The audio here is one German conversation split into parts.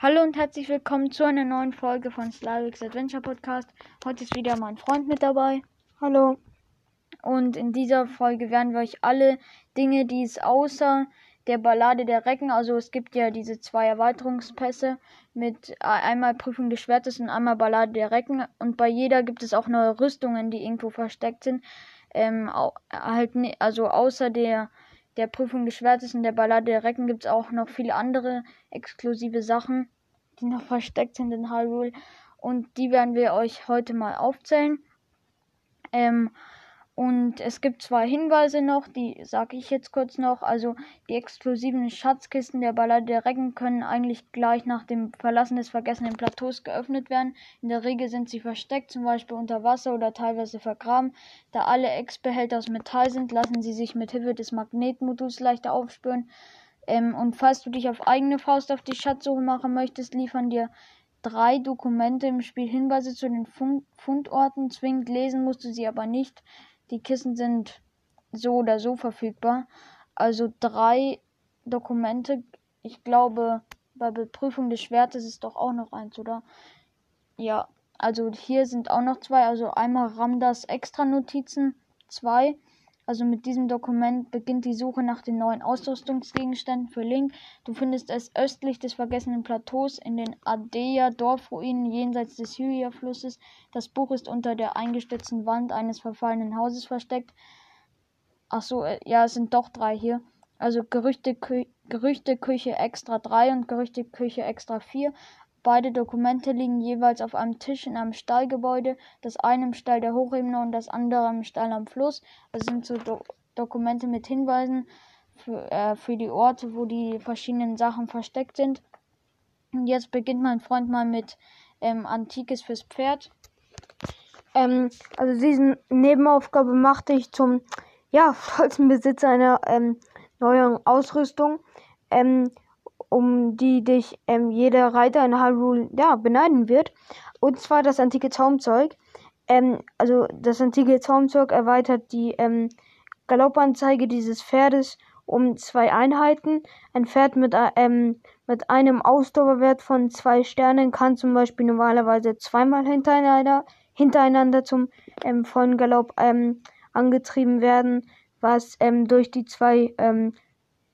Hallo und herzlich willkommen zu einer neuen Folge von Slavix Adventure Podcast. Heute ist wieder mein Freund mit dabei. Hallo. Und in dieser Folge werden wir euch alle Dinge, die es außer der Ballade der Recken, also es gibt ja diese zwei Erweiterungspässe mit einmal Prüfung des Schwertes und einmal Ballade der Recken und bei jeder gibt es auch neue Rüstungen, die irgendwo versteckt sind. Ähm, halt, also außer der der Prüfung des Schwertes und der Ballade der Recken gibt es auch noch viele andere exklusive Sachen, die noch versteckt sind in Hyrule. Und die werden wir euch heute mal aufzählen. Ähm, und es gibt zwei Hinweise noch, die sage ich jetzt kurz noch. Also die exklusiven Schatzkisten der Ballade der Recken können eigentlich gleich nach dem Verlassen des vergessenen Plateaus geöffnet werden. In der Regel sind sie versteckt, zum Beispiel unter Wasser oder teilweise vergraben. Da alle Ex-Behälter aus Metall sind, lassen sie sich mit Hilfe des Magnetmoduls leichter aufspüren. Ähm, und falls du dich auf eigene Faust auf die Schatzsuche machen möchtest, liefern dir drei Dokumente im Spiel Hinweise zu den Fundorten. Zwingend lesen musst du sie aber nicht. Die Kissen sind so oder so verfügbar. Also drei Dokumente. Ich glaube, bei Beprüfung des Schwertes ist doch auch noch eins, oder? Ja, also hier sind auch noch zwei. Also einmal Ramdas Extra-Notizen, zwei. Also mit diesem Dokument beginnt die Suche nach den neuen Ausrüstungsgegenständen für Link. Du findest es östlich des vergessenen Plateaus in den Adeya Dorfruinen jenseits des Hylia-Flusses. Das Buch ist unter der eingestützten Wand eines verfallenen Hauses versteckt. Ach so, äh, ja, es sind doch drei hier. Also Gerüchtekü Gerüchteküche extra 3 und Gerüchteküche extra 4. Beide Dokumente liegen jeweils auf einem Tisch in einem Stallgebäude, das eine im Stall der Hochebene und das andere im Stall am Fluss. Das sind so Do Dokumente mit Hinweisen für, äh, für die Orte, wo die verschiedenen Sachen versteckt sind. Und jetzt beginnt mein Freund mal mit ähm, Antikes fürs Pferd. Ähm, also diese Nebenaufgabe machte ich zum ja, stolzen Besitzer einer ähm, neuen Ausrüstung. Ähm, um die dich ähm, jeder Reiter in Hyrule ja, beneiden wird. Und zwar das antike Zaumzeug. Ähm, also das antike Zaumzeug erweitert die ähm, Galoppanzeige dieses Pferdes um zwei Einheiten. Ein Pferd mit, äh, ähm, mit einem Ausdauerwert von zwei Sternen kann zum Beispiel normalerweise zweimal hintereinander, hintereinander zum ähm, vollen Galopp ähm, angetrieben werden, was ähm, durch die zwei ähm,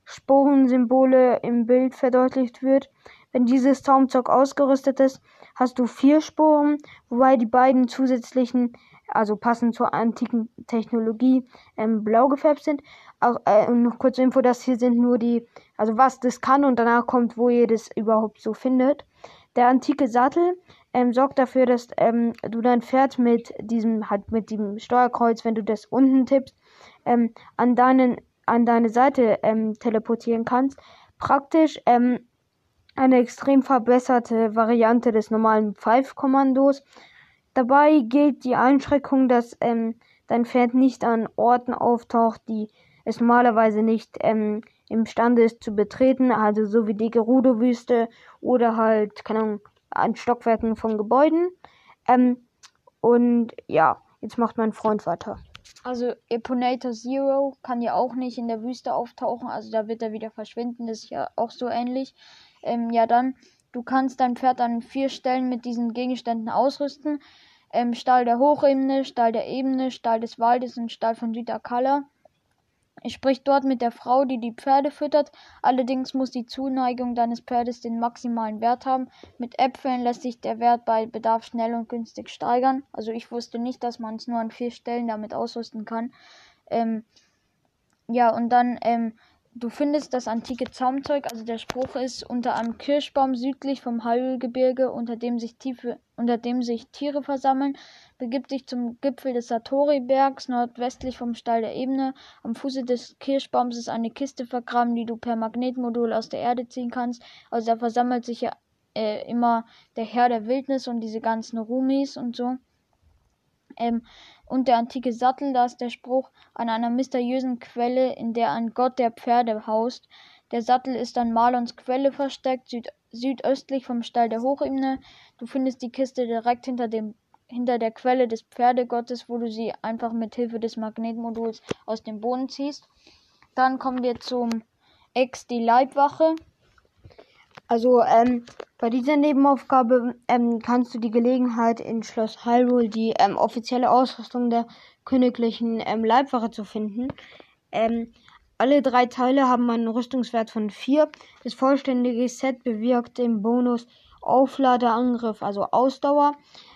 Sporensymbole im Bild verdeutlicht wird. Wenn dieses Zaumzeug ausgerüstet ist, hast du vier Sporen, wobei die beiden zusätzlichen, also passend zur antiken Technologie, ähm, blau gefärbt sind. Auch äh, noch kurze Info, das hier sind nur die, also was das kann und danach kommt, wo ihr das überhaupt so findet. Der antike Sattel ähm, sorgt dafür, dass ähm, du dein Pferd mit diesem, halt mit dem Steuerkreuz, wenn du das unten tippst, ähm, an deinen an deine Seite ähm, teleportieren kannst. Praktisch ähm, eine extrem verbesserte Variante des normalen Pfeif-Kommandos. Dabei gilt die Einschränkung, dass ähm, dein Pferd nicht an Orten auftaucht, die es normalerweise nicht ähm, imstande ist zu betreten, also so wie die Gerudo-Wüste oder halt, keine Ahnung, an Stockwerken von Gebäuden. Ähm, und ja, jetzt macht mein Freund weiter. Also Eponator Zero kann ja auch nicht in der Wüste auftauchen, also da wird er wieder verschwinden, das ist ja auch so ähnlich. Ähm, ja dann, du kannst dein Pferd an vier Stellen mit diesen Gegenständen ausrüsten. Ähm, Stall der Hochebene, Stall der Ebene, Stall des Waldes und Stall von Südakala. Sprich dort mit der Frau, die die Pferde füttert. Allerdings muss die Zuneigung deines Pferdes den maximalen Wert haben. Mit Äpfeln lässt sich der Wert bei Bedarf schnell und günstig steigern. Also ich wusste nicht, dass man es nur an vier Stellen damit ausrüsten kann. Ähm, ja, und dann ähm, Du findest das antike Zaumzeug, also der Spruch ist unter einem Kirschbaum südlich vom Hyrule-Gebirge, unter dem sich tiefe, unter dem sich Tiere versammeln. Begib dich zum Gipfel des Satori-Bergs, nordwestlich vom Stall der Ebene. Am Fuße des Kirschbaums ist eine Kiste vergraben, die du per Magnetmodul aus der Erde ziehen kannst. Also da versammelt sich ja äh, immer der Herr der Wildnis und diese ganzen Rumis und so. Ähm, und der antike Sattel, da ist der Spruch an einer mysteriösen Quelle, in der ein Gott der Pferde haust. Der Sattel ist an Marlons Quelle versteckt, süd südöstlich vom Stall der Hochebene. Du findest die Kiste direkt hinter dem hinter der Quelle des Pferdegottes, wo du sie einfach mit Hilfe des Magnetmoduls aus dem Boden ziehst. Dann kommen wir zum Ex die Leibwache. Also ähm, Bei dieser Nebenaufgabe ähm, kannst du die Gelegenheit in Schloss Hyrule die ähm, offizielle Ausrüstung der königlichen ähm, Leibwache zu finden. Ähm, alle drei Teile haben einen Rüstungswert von 4. Das vollständige Set bewirkt den Bonus Aufladeangriff, also Ausdauer.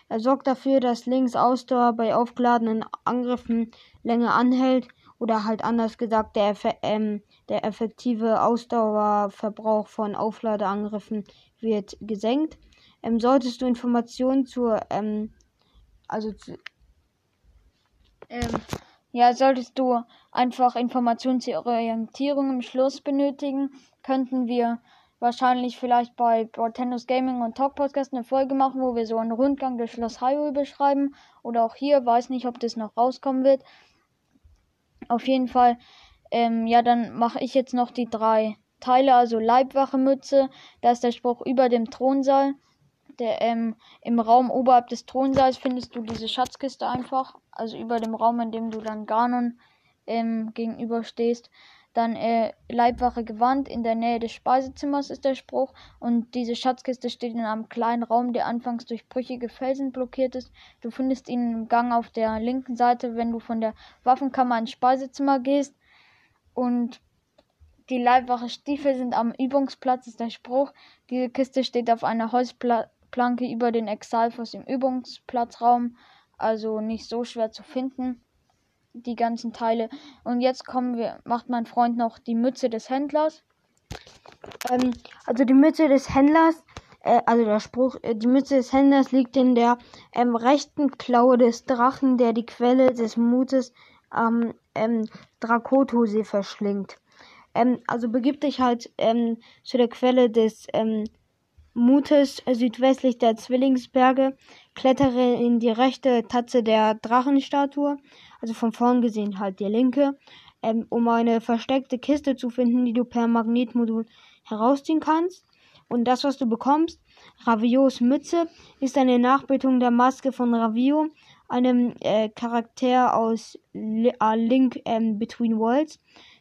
Er sorgt dafür, dass links Ausdauer bei aufgeladenen Angriffen länger anhält oder halt anders gesagt, der, ähm, der effektive Ausdauerverbrauch von Aufladeangriffen wird gesenkt. Ähm, solltest du Informationen zur, ähm, also zu, ähm, ja, solltest du einfach Informationen zur Orientierung im Schluss benötigen, könnten wir wahrscheinlich vielleicht bei Bortendos Gaming und Talk Podcast eine Folge machen, wo wir so einen Rundgang durch Schloss Hyrule beschreiben. Oder auch hier, weiß nicht, ob das noch rauskommen wird. Auf jeden Fall, ähm, ja, dann mache ich jetzt noch die drei Teile, also Leibwache Mütze, da ist der Spruch über dem Thronsaal. Der, ähm, Im Raum oberhalb des Thronsaals findest du diese Schatzkiste einfach, also über dem Raum, in dem du dann Ganon ähm, gegenüberstehst. Dann äh, Leibwache Gewand in der Nähe des Speisezimmers ist der Spruch. Und diese Schatzkiste steht in einem kleinen Raum, der anfangs durch brüchige Felsen blockiert ist. Du findest ihn im Gang auf der linken Seite, wenn du von der Waffenkammer ins Speisezimmer gehst. Und die Leibwache Stiefel sind am Übungsplatz, ist der Spruch. Diese Kiste steht auf einer Holzplanke über den Exalfos im Übungsplatzraum, also nicht so schwer zu finden, die ganzen Teile. Und jetzt kommen wir, macht mein Freund noch die Mütze des Händlers. Ähm, also die Mütze des Händlers, äh, also der Spruch, äh, die Mütze des Händlers liegt in der ähm, rechten Klaue des Drachen, der die Quelle des Mutes am ähm, Drakotosee verschlingt. Ähm, also begib dich halt ähm, zu der Quelle des ähm, Mutes äh, südwestlich der Zwillingsberge, klettere in die rechte Tatze der Drachenstatue, also von vorn gesehen halt die linke, ähm, um eine versteckte Kiste zu finden, die du per Magnetmodul herausziehen kannst. Und das, was du bekommst, Ravios Mütze, ist eine Nachbildung der Maske von Ravio, einem äh, Charakter aus L uh, Link ähm, Between Worlds.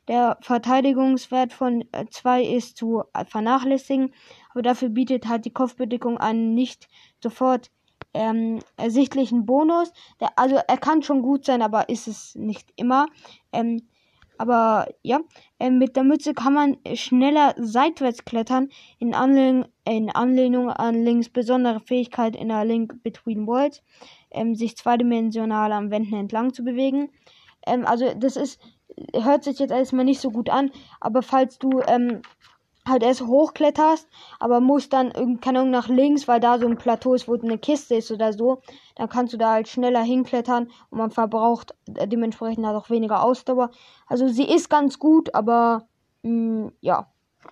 Der Verteidigungswert von 2 äh, ist zu vernachlässigen, aber dafür bietet halt die Kopfbedeckung einen nicht sofort ähm, ersichtlichen Bonus. Der, also er kann schon gut sein, aber ist es nicht immer. Ähm, aber ja, äh, mit der Mütze kann man schneller seitwärts klettern, in, Anlehn in Anlehnung an Links besondere Fähigkeit in der Link Between Worlds, ähm, sich zweidimensional am Wänden entlang zu bewegen. Ähm, also das ist hört sich jetzt erstmal nicht so gut an, aber falls du ähm, halt erst hochkletterst, aber musst dann keine Ahnung nach links, weil da so ein Plateau ist, wo eine Kiste ist oder so, dann kannst du da halt schneller hinklettern und man verbraucht dementsprechend halt auch weniger Ausdauer. Also sie ist ganz gut, aber mh, mm, ja.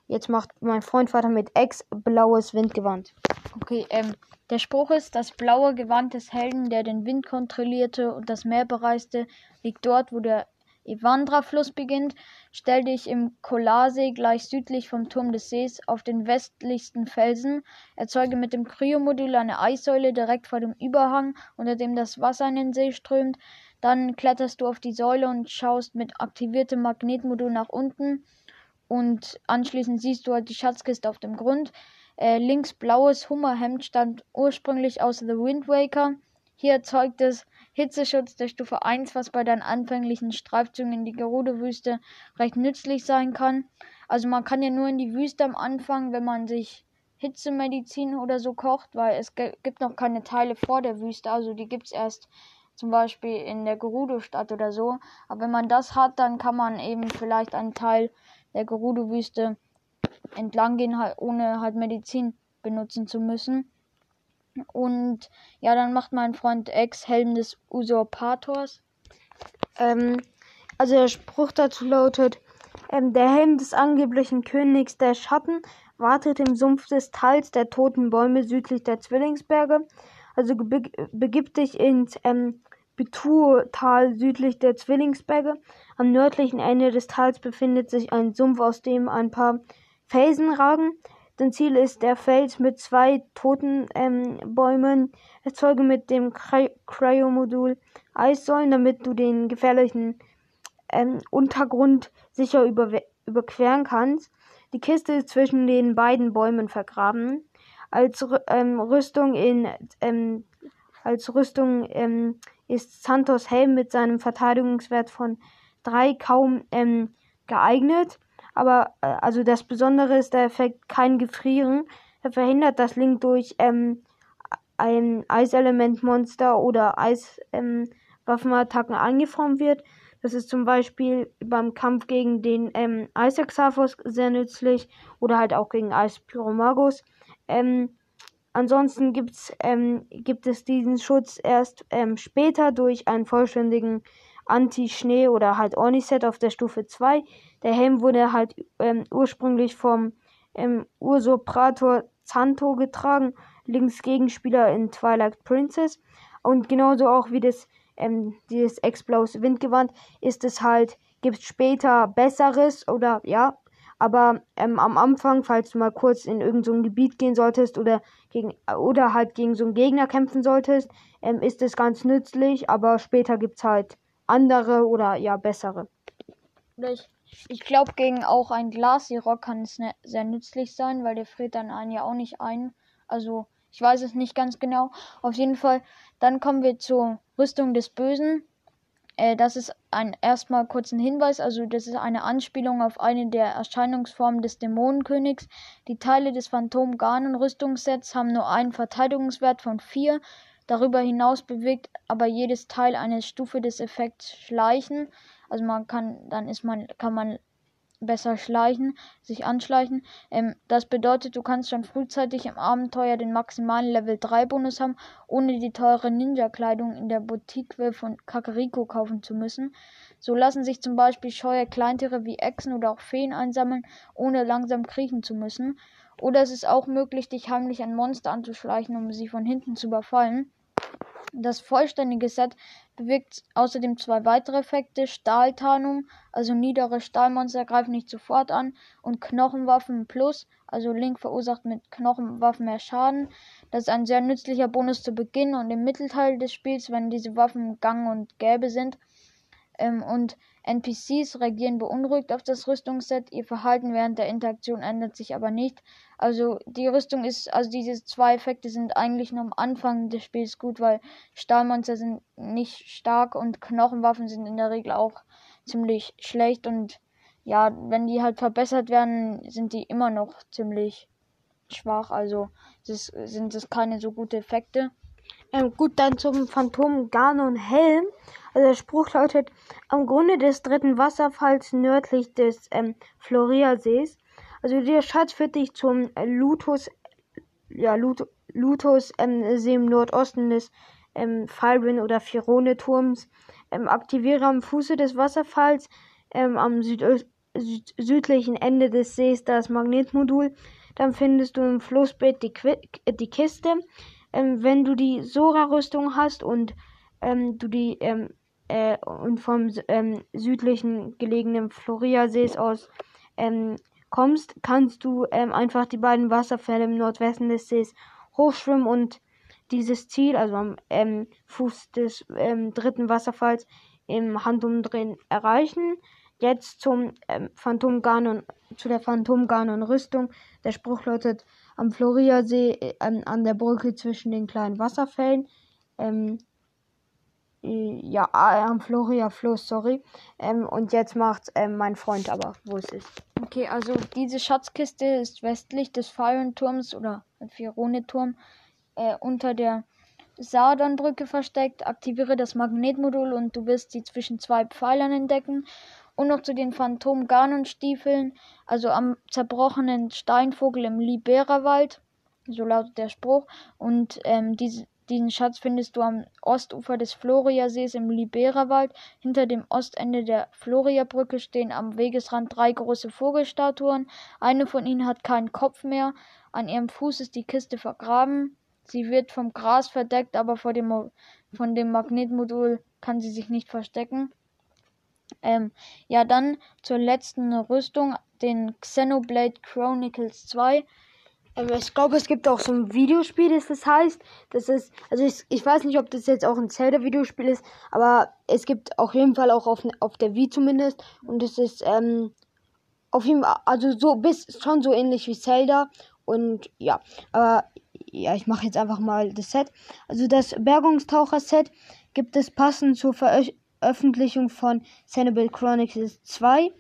Jetzt macht mein Freund weiter mit Ex blaues Windgewand. Okay, ähm, der Spruch ist, das blaue Gewand des Helden, der den Wind kontrollierte und das Meer bereiste, liegt dort, wo der Evandra-Fluss beginnt, stell dich im Kolarsee gleich südlich vom Turm des Sees auf den westlichsten Felsen, erzeuge mit dem Kryomodul eine Eissäule direkt vor dem Überhang, unter dem das Wasser in den See strömt. Dann kletterst du auf die Säule und schaust mit aktiviertem Magnetmodul nach unten. Und anschließend siehst du halt die Schatzkiste auf dem Grund. Äh, links blaues Hummerhemd stammt ursprünglich aus The Wind Waker. Hier erzeugt es Hitzeschutz der Stufe 1, was bei deinen anfänglichen Streifzügen in die Gerudo-Wüste recht nützlich sein kann. Also man kann ja nur in die Wüste am Anfang, wenn man sich Hitzemedizin oder so kocht, weil es gibt noch keine Teile vor der Wüste, also die gibt es erst zum Beispiel in der Gerudo-Stadt oder so. Aber wenn man das hat, dann kann man eben vielleicht einen Teil der Gerudo-Wüste entlang gehen, halt, ohne halt Medizin benutzen zu müssen. Und ja, dann macht mein Freund Ex Helm des Usurpators. Ähm, also der Spruch dazu lautet, ähm, der Helm des angeblichen Königs der Schatten wartet im Sumpf des Tals der toten Bäume südlich der Zwillingsberge. Also be begib dich ins ähm, Betur-Tal südlich der Zwillingsberge. Am nördlichen Ende des Tals befindet sich ein Sumpf, aus dem ein paar Felsen ragen. Dein Ziel ist der Fels mit zwei toten ähm, Bäumen. Erzeuge mit dem Cryo-Modul Eissäulen, damit du den gefährlichen ähm, Untergrund sicher über überqueren kannst. Die Kiste ist zwischen den beiden Bäumen vergraben. Als ähm, Rüstung in ähm, als Rüstung ähm, ist Santos Helm mit seinem Verteidigungswert von 3 kaum ähm, geeignet. Aber äh, also das Besondere ist der Effekt kein Gefrieren. Er verhindert, dass Link durch ähm, ein Eiselementmonster oder Eiswaffenattacken ähm, angefroren wird. Das ist zum Beispiel beim Kampf gegen den ähm, Eisaxaphos sehr nützlich oder halt auch gegen Eispyromagus. Ähm, ansonsten gibt's, ähm, gibt es diesen Schutz erst ähm, später durch einen vollständigen Anti-Schnee oder halt Orniset auf der Stufe 2. Der Helm wurde halt ähm, ursprünglich vom ähm, Usurpator Zanto getragen, links Gegenspieler in Twilight Princess. Und genauso auch wie das ähm, dieses Explosive Windgewand, ist es halt, gibt später besseres oder ja, aber ähm, am Anfang, falls du mal kurz in irgendein so Gebiet gehen solltest oder gegen oder halt gegen so einen Gegner kämpfen solltest, ähm, ist es ganz nützlich, aber später gibt es halt andere oder ja bessere. Ich, ich glaube, gegen auch ein Glasirock kann es ne, sehr nützlich sein, weil der friert dann einen ja auch nicht ein. Also ich weiß es nicht ganz genau. Auf jeden Fall, dann kommen wir zur Rüstung des Bösen. Äh, das ist ein erstmal kurzen Hinweis, also das ist eine Anspielung auf eine der Erscheinungsformen des Dämonenkönigs. Die Teile des Phantom Ganon Rüstungssets haben nur einen Verteidigungswert von 4. Darüber hinaus bewegt aber jedes Teil eine Stufe des Effekts Schleichen. Also man kann, dann ist man, kann man besser schleichen, sich anschleichen. Ähm, das bedeutet, du kannst schon frühzeitig im Abenteuer den maximalen Level 3 Bonus haben, ohne die teure Ninja-Kleidung in der Boutique von Kakariko kaufen zu müssen. So lassen sich zum Beispiel scheue Kleintiere wie Echsen oder auch Feen einsammeln, ohne langsam kriechen zu müssen. Oder es ist auch möglich, dich heimlich an Monster anzuschleichen, um sie von hinten zu überfallen. Das vollständige Set bewirkt außerdem zwei weitere Effekte: Stahltarnung, also niedere Stahlmonster greifen nicht sofort an, und Knochenwaffen Plus, also Link verursacht mit Knochenwaffen mehr Schaden. Das ist ein sehr nützlicher Bonus zu Beginn und im Mittelteil des Spiels, wenn diese Waffen gang und gäbe sind. Ähm, und NPCs reagieren beunruhigt auf das Rüstungsset. Ihr Verhalten während der Interaktion ändert sich aber nicht. Also die Rüstung ist, also diese zwei Effekte sind eigentlich nur am Anfang des Spiels gut, weil Stahlmonster sind nicht stark und Knochenwaffen sind in der Regel auch ziemlich schlecht und ja, wenn die halt verbessert werden, sind die immer noch ziemlich schwach. Also das sind das keine so gute Effekte. Ähm, gut, dann zum Phantom Ganon Helm. Also der Spruch lautet, am Grunde des dritten Wasserfalls nördlich des ähm, Floria-Sees. Also der Schatz führt dich zum äh, Lutus, ja, Lut, Lutus ähm, See im Nordosten des ähm, Falbin oder Firone-Turms. Ähm, aktiviere am Fuße des Wasserfalls ähm, am Südö süd südlichen Ende des Sees das Magnetmodul. Dann findest du im Flussbett die, Qu die Kiste. Ähm, wenn du die Sora-Rüstung hast und ähm, du die ähm, äh, und vom ähm, südlichen gelegenen Floria-Sees aus ähm, kommst, kannst du einfach die beiden Wasserfälle im Nordwesten des Sees hochschwimmen und dieses Ziel, also am Fuß des dritten Wasserfalls, im Handumdrehen erreichen. Jetzt zum ähm, Phantom Ganon, zu der Phantom Ganon Rüstung. Der Spruch lautet am Floria-See äh, an der Brücke zwischen den kleinen Wasserfällen. Ähm, ja, äh, am Floria Fluss, sorry. Ähm, und jetzt macht ähm, mein Freund aber, wo es ist. Okay, also diese Schatzkiste ist westlich des Firenturms oder Firone-Turm äh, unter der Sardon-Brücke versteckt. Aktiviere das Magnetmodul und du wirst sie zwischen zwei Pfeilern entdecken. Und noch zu den Phantom-Ganon-Stiefeln, also am zerbrochenen Steinvogel im Libera-Wald. So lautet der Spruch. Und ähm, diese, diesen Schatz findest du am Ostufer des Floriasees im Liberawald. Hinter dem Ostende der Floriabrücke stehen am Wegesrand drei große Vogelstatuen. Eine von ihnen hat keinen Kopf mehr. An ihrem Fuß ist die Kiste vergraben. Sie wird vom Gras verdeckt, aber vor dem, von dem Magnetmodul kann sie sich nicht verstecken. Ähm, ja, dann zur letzten Rüstung, den Xenoblade Chronicles 2. Ähm, ich glaube, es gibt auch so ein Videospiel, das das heißt. Das ist, also ich, ich weiß nicht, ob das jetzt auch ein Zelda-Videospiel ist, aber es gibt auf jeden Fall auch auf, auf der Wii zumindest. Und es ist, ähm, auf jeden Fall, also so bis schon so ähnlich wie Zelda. und ja, aber ja, ich mache jetzt einfach mal das Set. Also das Bergungstaucher-Set gibt es passend zur Veröffentlichung von Xenoblade Chronicles 2.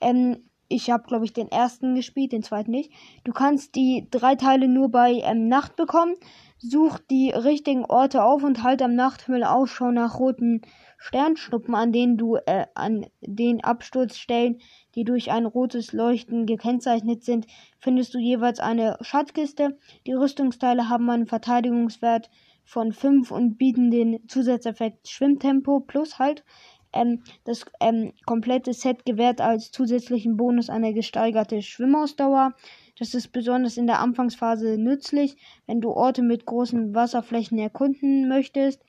Ähm, ich habe, glaube ich, den ersten gespielt, den zweiten nicht. Du kannst die drei Teile nur bei ähm, Nacht bekommen. Such die richtigen Orte auf und halt am Nachthimmel Ausschau nach roten Sternschnuppen, an denen du äh, an den Absturzstellen, die durch ein rotes Leuchten gekennzeichnet sind, findest du jeweils eine Schatzkiste. Die Rüstungsteile haben einen Verteidigungswert von 5 und bieten den Zusatzeffekt Schwimmtempo plus halt. Ähm, das ähm, komplette Set gewährt als zusätzlichen Bonus eine gesteigerte Schwimmausdauer. Das ist besonders in der Anfangsphase nützlich, wenn du Orte mit großen Wasserflächen erkunden möchtest.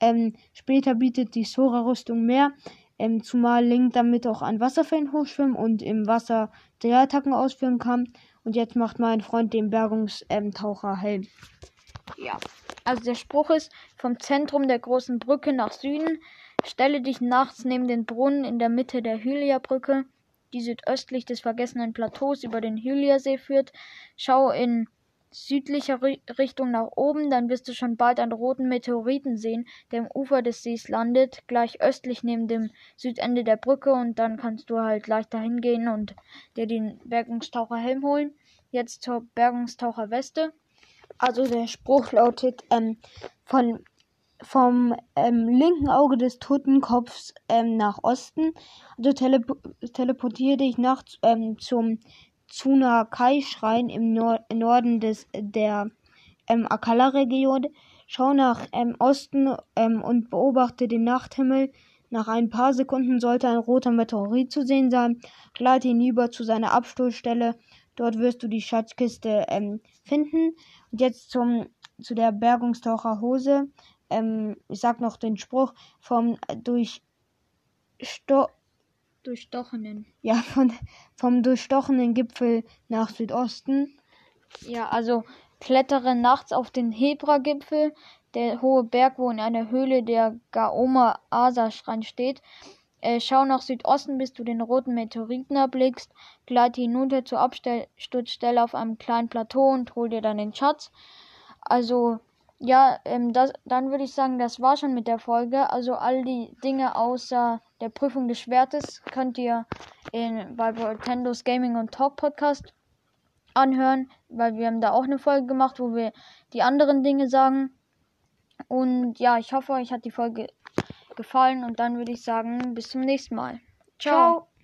Ähm, später bietet die Sora-Rüstung mehr, ähm, zumal Link damit auch an Wasserfällen hochschwimmen und im Wasser Drehattacken ausführen kann. Und jetzt macht mein Freund den Bergungstaucherhelm. Ja, also der Spruch ist, vom Zentrum der großen Brücke nach Süden, stelle dich nachts neben den Brunnen in der Mitte der Hylia-Brücke, die südöstlich des vergessenen Plateaus über den Hylia-See führt. Schau in südlicher Richtung nach oben, dann wirst du schon bald einen roten Meteoriten sehen, der am Ufer des Sees landet, gleich östlich neben dem Südende der Brücke und dann kannst du halt gleich dahin gehen und dir den Bergungstaucherhelm holen. Jetzt zur Bergungstaucherweste. Also der Spruch lautet ähm, von vom ähm, linken Auge des Totenkopfs ähm, nach Osten. Also telep teleportiere dich nachts ähm, zum Tsunakai-Schrein im Nor Norden des, der ähm, Akala-Region. Schau nach ähm, Osten und beobachte den Nachthimmel. Nach ein paar Sekunden sollte ein roter Meteorit zu sehen sein. Gleite hinüber zu seiner Absturzstelle. Dort wirst du die Schatzkiste ähm, finden. Und jetzt zum, zu der Bergungstaucherhose. Ähm, ich sag noch den Spruch vom durch Sto durchstochenen. Ja, von, vom durchstochenen Gipfel nach Südosten. Ja, also klettere nachts auf den Hebra-Gipfel, der hohe Berg, wo in einer Höhle der Gaoma Asa-Schrein steht. Äh, schau nach Südosten, bis du den roten Meteoriten erblickst. Gleite hinunter zur Absturzstelle auf einem kleinen Plateau und hol dir dann den Schatz. Also, ja, ähm, das, dann würde ich sagen, das war schon mit der Folge. Also all die Dinge außer der Prüfung des Schwertes könnt ihr in, bei Nintendo's Gaming und Talk Podcast anhören, weil wir haben da auch eine Folge gemacht, wo wir die anderen Dinge sagen. Und ja, ich hoffe, euch hat die Folge gefallen und dann würde ich sagen, bis zum nächsten Mal. Ciao. Ciao.